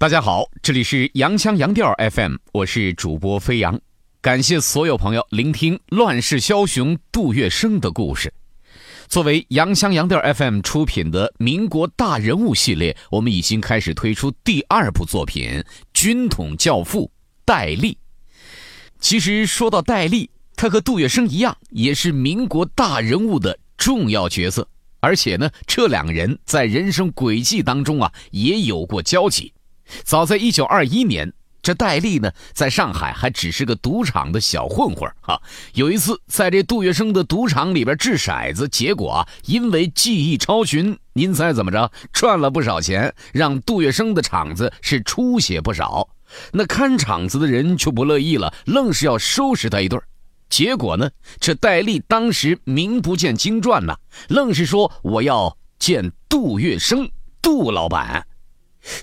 大家好，这里是洋腔洋调 FM，我是主播飞扬。感谢所有朋友聆听《乱世枭雄》杜月笙的故事。作为洋腔洋调 FM 出品的民国大人物系列，我们已经开始推出第二部作品《军统教父戴笠》。其实说到戴笠，他和杜月笙一样，也是民国大人物的重要角色，而且呢，这两个人在人生轨迹当中啊，也有过交集。早在一九二一年，这戴笠呢，在上海还只是个赌场的小混混哈。有一次，在这杜月笙的赌场里边掷骰子，结果啊，因为技艺超群，您猜怎么着？赚了不少钱，让杜月笙的场子是出血不少。那看场子的人就不乐意了，愣是要收拾他一顿。结果呢，这戴笠当时名不见经传呐，愣是说我要见杜月笙，杜老板。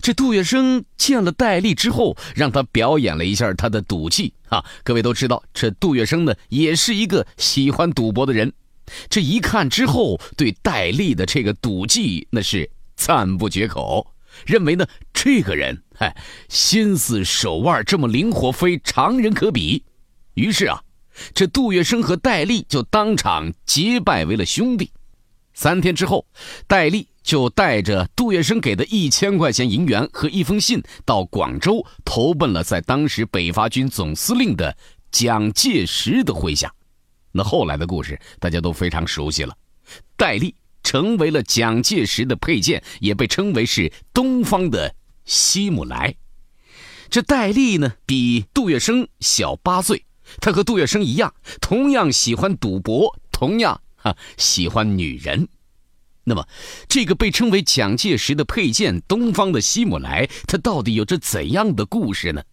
这杜月笙见了戴笠之后，让他表演了一下他的赌技啊！各位都知道，这杜月笙呢也是一个喜欢赌博的人。这一看之后，对戴笠的这个赌技那是赞不绝口，认为呢这个人哎心思手腕这么灵活，非常人可比。于是啊，这杜月笙和戴笠就当场结拜为了兄弟。三天之后，戴笠。就带着杜月笙给的一千块钱银元和一封信，到广州投奔了在当时北伐军总司令的蒋介石的麾下。那后来的故事大家都非常熟悉了，戴笠成为了蒋介石的配件，也被称为是东方的希姆莱。这戴笠呢，比杜月笙小八岁，他和杜月笙一样，同样喜欢赌博，同样哈喜欢女人。那么，这个被称为蒋介石的佩剑——东方的希姆莱，它到底有着怎样的故事呢？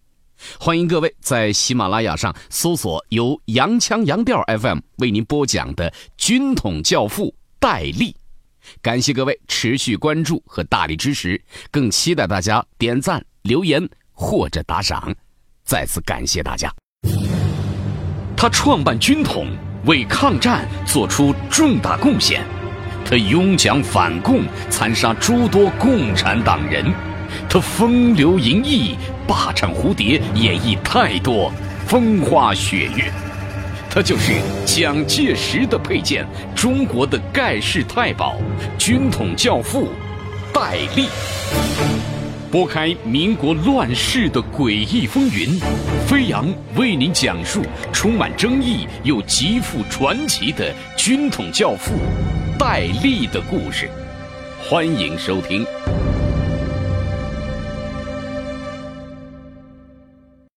欢迎各位在喜马拉雅上搜索由洋腔洋调 FM 为您播讲的《军统教父戴笠》。感谢各位持续关注和大力支持，更期待大家点赞、留言或者打赏。再次感谢大家。他创办军统，为抗战做出重大贡献。他拥蒋反共，残杀诸多共产党人；他风流淫逸，霸占蝴蝶，演绎太多风花雪月。他就是蒋介石的配剑，中国的盖世太保，军统教父戴笠。拨开民国乱世的诡异风云，飞扬为您讲述充满争议又极富传奇的军统教父。戴笠的故事，欢迎收听。